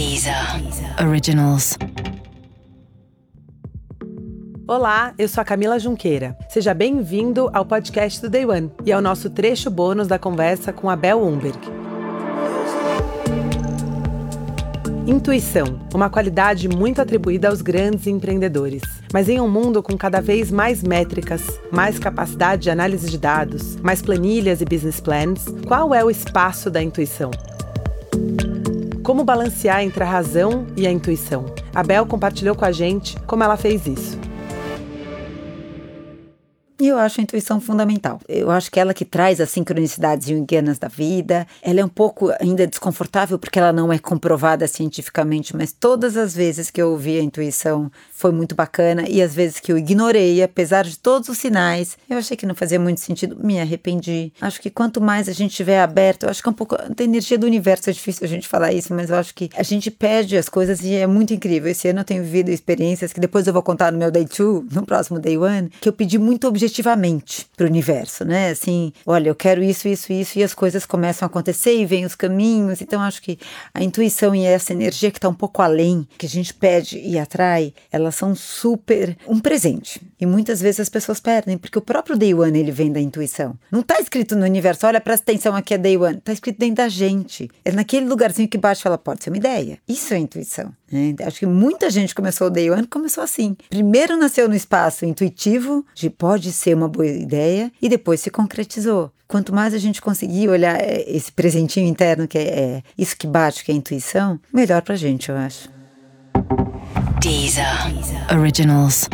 Deezer Originals. Olá, eu sou a Camila Junqueira. Seja bem-vindo ao podcast do Day One e ao nosso trecho bônus da conversa com Abel Umberg. Intuição, uma qualidade muito atribuída aos grandes empreendedores. Mas em um mundo com cada vez mais métricas, mais capacidade de análise de dados, mais planilhas e business plans, qual é o espaço da intuição? Como balancear entre a razão e a intuição? A Bel compartilhou com a gente como ela fez isso. E eu acho a intuição fundamental. Eu acho que ela que traz as sincronicidades junguianas da vida. Ela é um pouco ainda desconfortável porque ela não é comprovada cientificamente, mas todas as vezes que eu ouvi a intuição foi muito bacana e as vezes que eu ignorei, apesar de todos os sinais, eu achei que não fazia muito sentido, me arrependi. Acho que quanto mais a gente estiver aberto, acho que é um pouco da energia do universo, é difícil a gente falar isso, mas eu acho que a gente perde as coisas e é muito incrível. Esse ano eu tenho vivido experiências que depois eu vou contar no meu day two, no próximo day one, que eu pedi muito objetivamente para o universo, né? Assim, olha, eu quero isso, isso, isso, e as coisas começam a acontecer e vêm os caminhos. Então, acho que a intuição e essa energia que está um pouco além, que a gente pede e atrai, ela elas são super um presente. E muitas vezes as pessoas perdem, porque o próprio Day One ele vem da intuição. Não está escrito no universo, olha, presta atenção, aqui é Day One. Está escrito dentro da gente. É naquele lugarzinho que bate e fala, pode ser uma ideia. Isso é intuição. Né? Acho que muita gente começou o Day One, começou assim. Primeiro nasceu no espaço intuitivo, de pode ser uma boa ideia, e depois se concretizou. Quanto mais a gente conseguir olhar é, esse presentinho interno, que é, é isso que bate, que é intuição, melhor pra gente, eu acho. Deezer Originals.